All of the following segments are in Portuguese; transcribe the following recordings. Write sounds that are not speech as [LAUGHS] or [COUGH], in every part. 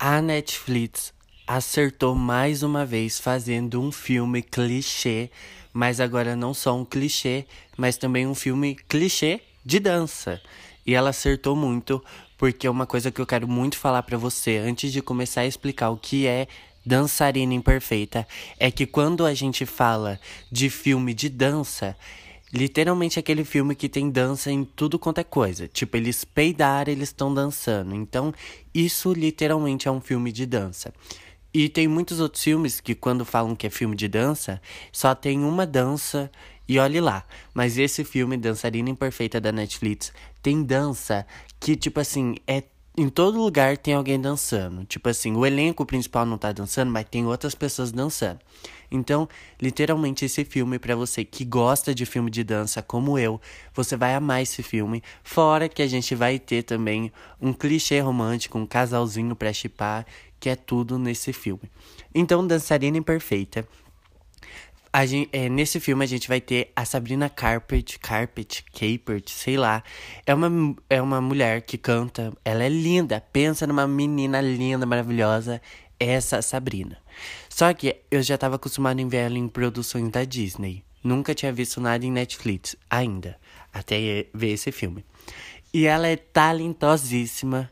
A Netflix acertou mais uma vez fazendo um filme clichê, mas agora não só um clichê, mas também um filme clichê de dança. E ela acertou muito, porque é uma coisa que eu quero muito falar para você antes de começar a explicar o que é dançarina imperfeita, é que quando a gente fala de filme de dança, literalmente aquele filme que tem dança em tudo quanto é coisa. Tipo, eles peidaram, eles estão dançando. Então, isso literalmente é um filme de dança. E tem muitos outros filmes que, quando falam que é filme de dança, só tem uma dança e olhe lá. Mas esse filme, Dançarina Imperfeita da Netflix, tem dança que, tipo assim, é em todo lugar tem alguém dançando. Tipo assim, o elenco principal não tá dançando, mas tem outras pessoas dançando. Então, literalmente, esse filme, para você que gosta de filme de dança como eu, você vai amar esse filme. Fora que a gente vai ter também um clichê romântico, um casalzinho pra chipar, que é tudo nesse filme. Então, Dançarina Imperfeita gente, é, nesse filme a gente vai ter a Sabrina Carpet, Carpet, Capert, sei lá. É uma, é uma mulher que canta, ela é linda. Pensa numa menina linda, maravilhosa. Essa Sabrina. Só que eu já estava acostumado em ver ela em produções da Disney. Nunca tinha visto nada em Netflix ainda, até ver esse filme. E ela é talentosíssima.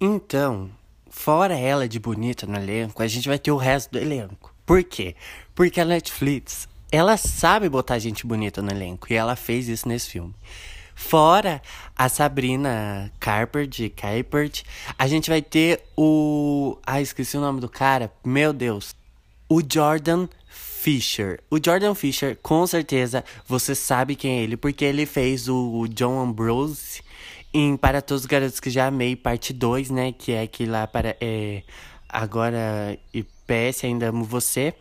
Então, fora ela de bonita no elenco, a gente vai ter o resto do elenco. Por quê? Porque a Netflix, ela sabe botar gente bonita no elenco e ela fez isso nesse filme. Fora a Sabrina Carpert, a gente vai ter o. Ah, esqueci o nome do cara. Meu Deus. O Jordan Fisher. O Jordan Fisher, com certeza, você sabe quem é ele, porque ele fez o John Ambrose em Para Todos os Garotos que Já Amei, parte 2, né? Que é aquele lá para. É, agora. E PS Ainda Amo Você.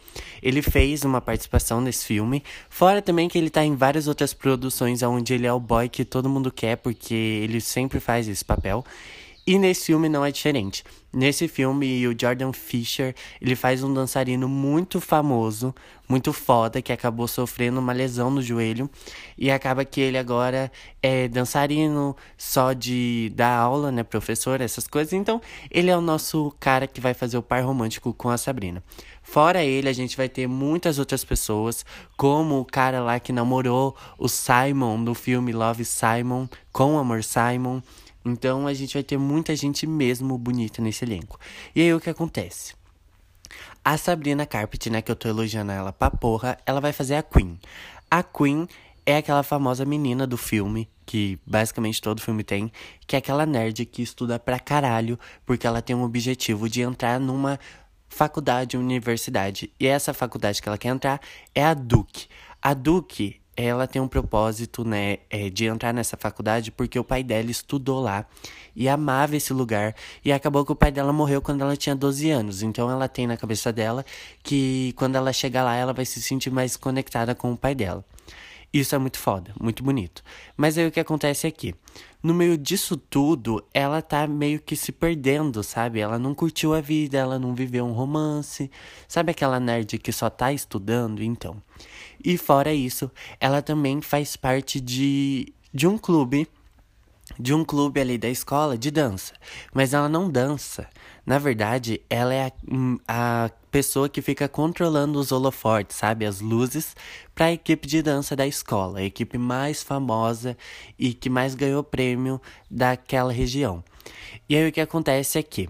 Ele fez uma participação nesse filme. Fora também que ele tá em várias outras produções onde ele é o boy que todo mundo quer, porque ele sempre faz esse papel. E nesse filme não é diferente. Nesse filme, o Jordan Fisher, ele faz um dançarino muito famoso, muito foda, que acabou sofrendo uma lesão no joelho. E acaba que ele agora é dançarino só de dar aula, né, professor, essas coisas. Então, ele é o nosso cara que vai fazer o par romântico com a Sabrina. Fora ele, a gente vai ter muitas outras pessoas, como o cara lá que namorou o Simon do filme Love Simon, com Amor Simon. Então a gente vai ter muita gente mesmo bonita nesse elenco. E aí o que acontece? A Sabrina Carpet, né, que eu tô elogiando ela pra porra, ela vai fazer a Queen. A Queen é aquela famosa menina do filme, que basicamente todo filme tem, que é aquela nerd que estuda pra caralho, porque ela tem um objetivo de entrar numa faculdade, universidade. E essa faculdade que ela quer entrar é a Duke. A Duke ela tem um propósito, né, é, de entrar nessa faculdade porque o pai dela estudou lá e amava esse lugar. E acabou que o pai dela morreu quando ela tinha 12 anos. Então ela tem na cabeça dela que quando ela chegar lá, ela vai se sentir mais conectada com o pai dela. Isso é muito foda, muito bonito. Mas aí o que acontece aqui? No meio disso tudo, ela tá meio que se perdendo, sabe? Ela não curtiu a vida, ela não viveu um romance. Sabe aquela nerd que só tá estudando? Então. E fora isso, ela também faz parte de, de um clube de um clube ali da escola de dança. Mas ela não dança. Na verdade, ela é a, hum, a pessoa que fica controlando os holofortes, sabe? As luzes, para a equipe de dança da escola. A equipe mais famosa e que mais ganhou prêmio daquela região. E aí o que acontece é que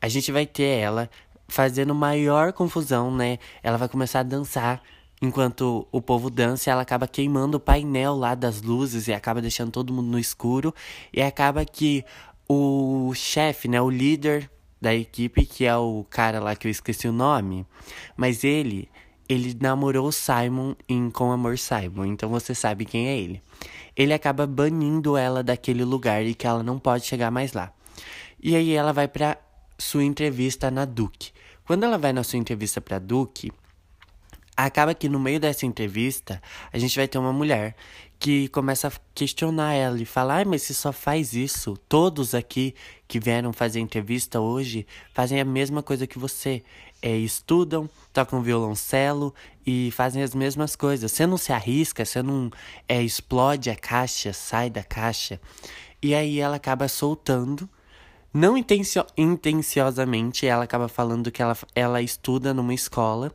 a gente vai ter ela fazendo maior confusão, né? Ela vai começar a dançar enquanto o povo dança, ela acaba queimando o painel lá das luzes e acaba deixando todo mundo no escuro. E acaba que o chefe, né, o líder da equipe, que é o cara lá que eu esqueci o nome, mas ele, ele namorou Simon em Com Amor Simon, então você sabe quem é ele. Ele acaba banindo ela daquele lugar e que ela não pode chegar mais lá. E aí ela vai para sua entrevista na Duke. Quando ela vai na sua entrevista para Duke, Acaba que no meio dessa entrevista, a gente vai ter uma mulher que começa a questionar ela e falar: ah, mas você só faz isso. Todos aqui que vieram fazer entrevista hoje fazem a mesma coisa que você. É, estudam, tocam violoncelo e fazem as mesmas coisas. Você não se arrisca, você não é, explode a caixa, sai da caixa. E aí ela acaba soltando não intencio intenciosamente, ela acaba falando que ela, ela estuda numa escola.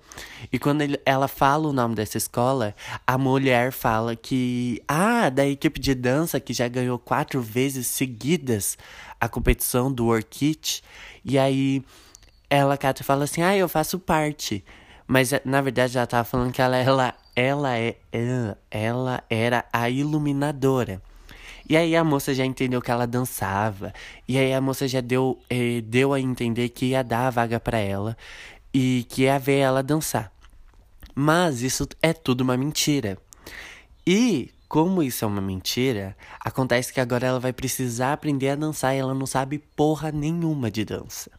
E quando ele, ela fala o nome dessa escola, a mulher fala que. Ah, da equipe de dança que já ganhou quatro vezes seguidas a competição do Orchid. E aí ela cata fala assim: Ah, eu faço parte. Mas na verdade ela tava falando que ela, ela, ela, é, ela era a iluminadora. E aí a moça já entendeu que ela dançava. E aí a moça já deu, eh, deu a entender que ia dar a vaga para ela e que ia ver ela dançar. Mas isso é tudo uma mentira. E como isso é uma mentira, acontece que agora ela vai precisar aprender a dançar e ela não sabe porra nenhuma de dança.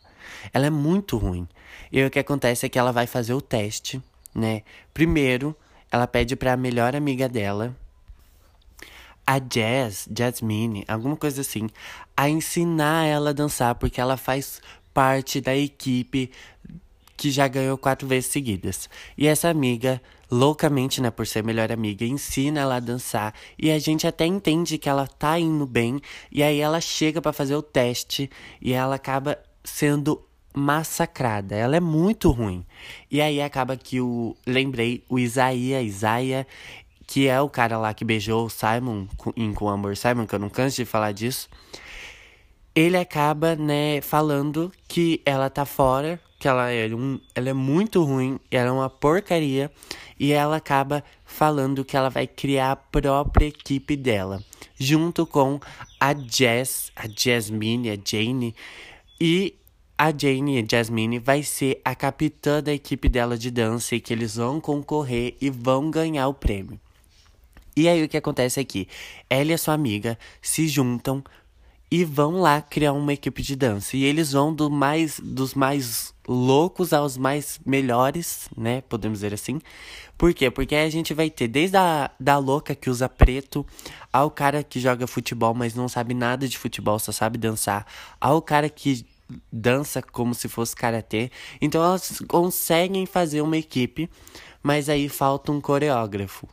Ela é muito ruim. E o que acontece é que ela vai fazer o teste, né? Primeiro, ela pede para a melhor amiga dela, a Jazz, Jasmine, alguma coisa assim, a ensinar ela a dançar, porque ela faz parte da equipe que já ganhou quatro vezes seguidas. E essa amiga, loucamente, né, por ser melhor amiga, ensina ela a dançar. E a gente até entende que ela tá indo bem. E aí ela chega para fazer o teste e ela acaba sendo massacrada. Ela é muito ruim. E aí acaba que o. Lembrei, o Isaías, Isaia, que é o cara lá que beijou o Simon em com Amor Simon, que eu não canso de falar disso. Ele acaba, né, falando que ela tá fora, que ela é, um, ela é muito ruim, ela é uma porcaria, e ela acaba falando que ela vai criar a própria equipe dela, junto com a Jess, a Jasmine, a Jane, e a Jane e a Jasmine vai ser a capitã da equipe dela de dança e que eles vão concorrer e vão ganhar o prêmio. E aí o que acontece? É ela e a sua amiga se juntam e vão lá criar uma equipe de dança. E eles vão do mais dos mais loucos aos mais melhores, né? Podemos dizer assim. Por quê? Porque a gente vai ter desde a da louca que usa preto, ao cara que joga futebol, mas não sabe nada de futebol, só sabe dançar, ao cara que dança como se fosse karatê. Então elas conseguem fazer uma equipe, mas aí falta um coreógrafo.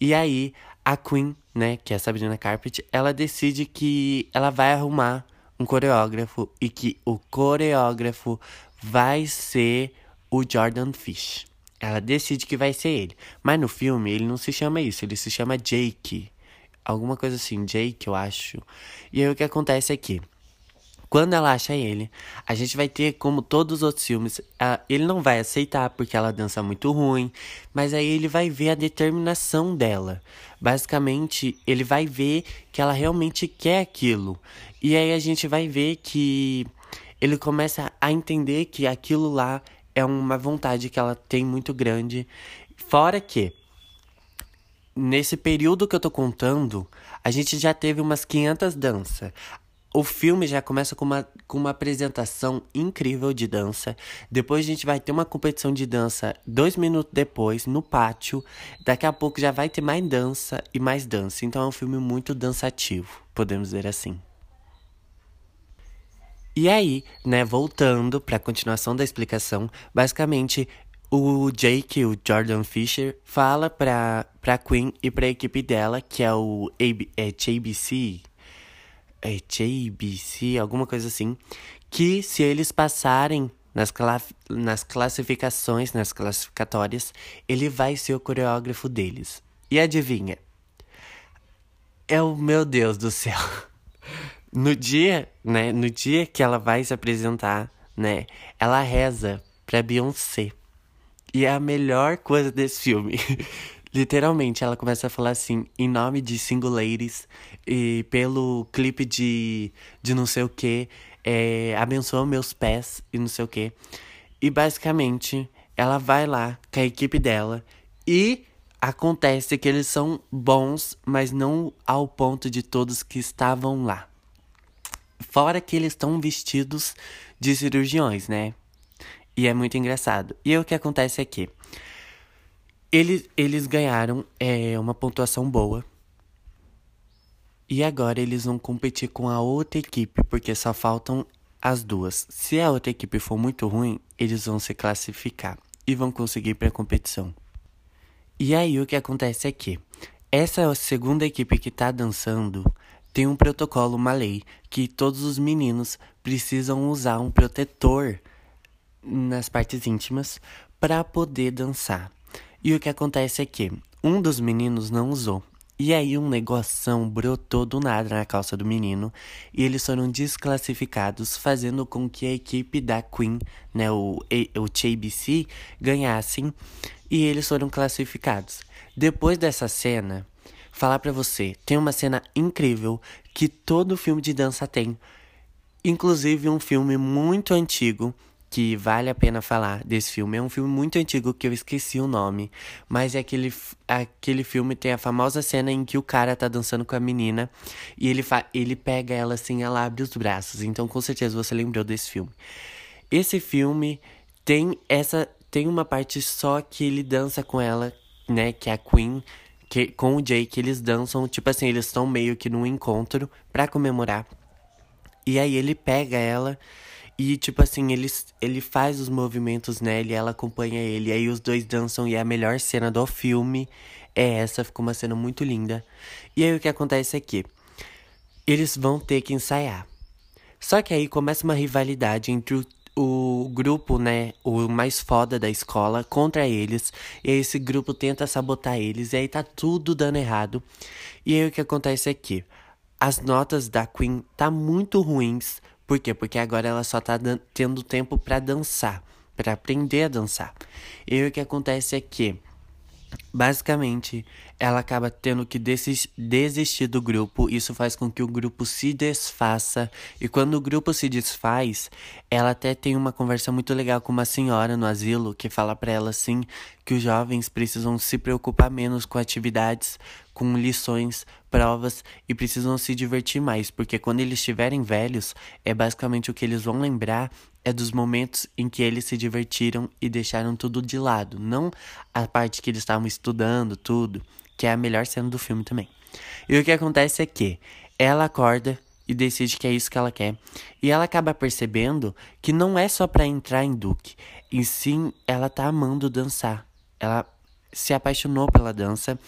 E aí, a Queen, né, que é a Sabrina Carpet, ela decide que ela vai arrumar um coreógrafo e que o coreógrafo vai ser o Jordan Fish. Ela decide que vai ser ele. Mas no filme ele não se chama isso, ele se chama Jake. Alguma coisa assim, Jake, eu acho. E aí o que acontece aqui? É quando ela acha ele, a gente vai ter, como todos os outros filmes, a, ele não vai aceitar porque ela dança muito ruim, mas aí ele vai ver a determinação dela. Basicamente, ele vai ver que ela realmente quer aquilo. E aí a gente vai ver que ele começa a entender que aquilo lá é uma vontade que ela tem muito grande. Fora que, nesse período que eu tô contando, a gente já teve umas 500 danças o filme já começa com uma, com uma apresentação incrível de dança. Depois a gente vai ter uma competição de dança dois minutos depois, no pátio. Daqui a pouco já vai ter mais dança e mais dança. Então é um filme muito dançativo, podemos dizer assim. E aí, né, voltando para a continuação da explicação, basicamente o Jake, o Jordan Fisher, fala pra, pra Queen e pra equipe dela, que é o AB, é, JBC, é, JBC, alguma coisa assim, que se eles passarem nas, nas classificações, nas classificatórias, ele vai ser o coreógrafo deles. E adivinha? É o meu Deus do céu. [LAUGHS] No dia, né, no dia que ela vai se apresentar, né, ela reza pra Beyoncé. E é a melhor coisa desse filme. [LAUGHS] Literalmente, ela começa a falar assim, em nome de Single Ladies, e pelo clipe de, de não sei o que, é, abençoa meus pés e não sei o que. E basicamente, ela vai lá com a equipe dela e acontece que eles são bons, mas não ao ponto de todos que estavam lá. Fora que eles estão vestidos de cirurgiões, né? E é muito engraçado. E o que acontece aqui? Eles, eles ganharam é, uma pontuação boa. E agora eles vão competir com a outra equipe, porque só faltam as duas. Se a outra equipe for muito ruim, eles vão se classificar e vão conseguir para a competição. E aí o que acontece é que essa segunda equipe que tá dançando tem um protocolo, uma lei, que todos os meninos precisam usar um protetor nas partes íntimas para poder dançar. E o que acontece é que um dos meninos não usou. E aí um negoção brotou do nada na calça do menino e eles foram desclassificados, fazendo com que a equipe da Queen, né, o, o JBC, ganhassem e eles foram classificados. Depois dessa cena, falar para você, tem uma cena incrível que todo filme de dança tem. Inclusive um filme muito antigo que vale a pena falar desse filme. É um filme muito antigo que eu esqueci o nome, mas é aquele, aquele filme tem a famosa cena em que o cara tá dançando com a menina e ele, fa ele pega ela assim, ela abre os braços. Então com certeza você lembrou desse filme. Esse filme tem essa tem uma parte só que ele dança com ela, né, que é a Queen, que com o Jake eles dançam, tipo assim, eles estão meio que num encontro para comemorar. E aí ele pega ela e, tipo assim, ele, ele faz os movimentos nela e ela acompanha ele. Aí os dois dançam e a melhor cena do filme é essa. Ficou uma cena muito linda. E aí o que acontece aqui? Eles vão ter que ensaiar. Só que aí começa uma rivalidade entre o, o grupo, né, o mais foda da escola contra eles. E aí esse grupo tenta sabotar eles. E aí tá tudo dando errado. E aí o que acontece aqui? As notas da Queen tá muito ruins por quê? Porque agora ela só tá tendo tempo para dançar, para aprender a dançar. E o que acontece é que Basicamente, ela acaba tendo que desistir do grupo. Isso faz com que o grupo se desfaça. E quando o grupo se desfaz, ela até tem uma conversa muito legal com uma senhora no asilo que fala para ela assim que os jovens precisam se preocupar menos com atividades, com lições, provas e precisam se divertir mais, porque quando eles estiverem velhos, é basicamente o que eles vão lembrar é dos momentos em que eles se divertiram e deixaram tudo de lado, não a parte que eles estavam estudando, tudo, que é a melhor cena do filme também. E o que acontece é que ela acorda e decide que é isso que ela quer, e ela acaba percebendo que não é só para entrar em Duke, e sim ela tá amando dançar. Ela se apaixonou pela dança.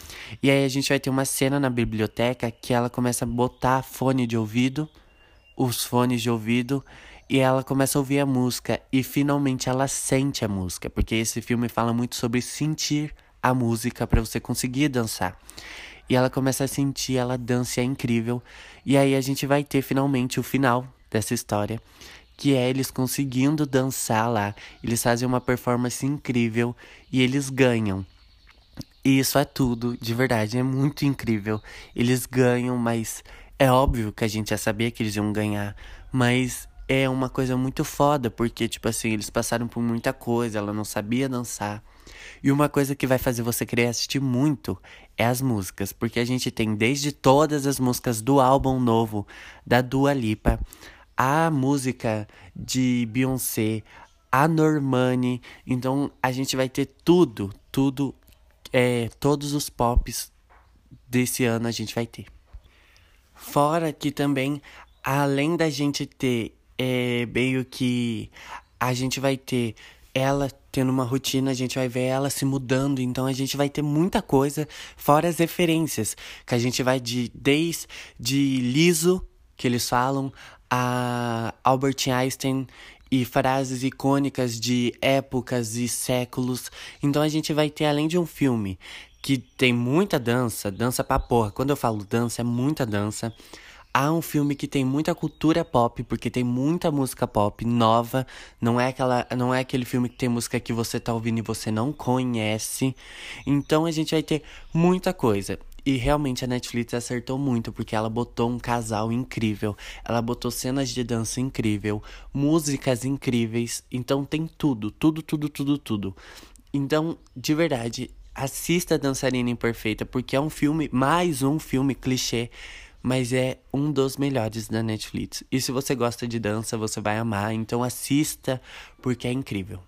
E aí a gente vai ter uma cena na biblioteca que ela começa a botar fone de ouvido, os fones de ouvido, e ela começa a ouvir a música e finalmente ela sente a música, porque esse filme fala muito sobre sentir a música para você conseguir dançar. E ela começa a sentir, ela dança, é incrível. E aí a gente vai ter finalmente o final dessa história, que é eles conseguindo dançar lá. Eles fazem uma performance incrível e eles ganham. E isso é tudo, de verdade, é muito incrível. Eles ganham, mas é óbvio que a gente já sabia que eles iam ganhar, mas é uma coisa muito foda, porque, tipo assim, eles passaram por muita coisa, ela não sabia dançar. E uma coisa que vai fazer você querer assistir muito é as músicas, porque a gente tem desde todas as músicas do álbum novo da Dua Lipa, a música de Beyoncé, a Normani, então a gente vai ter tudo, tudo, é, todos os pops desse ano a gente vai ter. Fora que também, além da gente ter é meio que a gente vai ter ela tendo uma rotina, a gente vai ver ela se mudando, então a gente vai ter muita coisa, fora as referências, que a gente vai de desde de liso, que eles falam, a Albert Einstein e frases icônicas de épocas e séculos. Então a gente vai ter além de um filme que tem muita dança, dança pra porra. Quando eu falo dança, é muita dança. Há um filme que tem muita cultura pop, porque tem muita música pop nova. Não é aquela, não é aquele filme que tem música que você tá ouvindo e você não conhece. Então a gente vai ter muita coisa. E realmente a Netflix acertou muito, porque ela botou um casal incrível, ela botou cenas de dança incrível, músicas incríveis. Então tem tudo, tudo, tudo, tudo, tudo. Então, de verdade, assista Dançarina Imperfeita, porque é um filme, mais um filme clichê mas é um dos melhores da Netflix. E se você gosta de dança, você vai amar, então assista porque é incrível.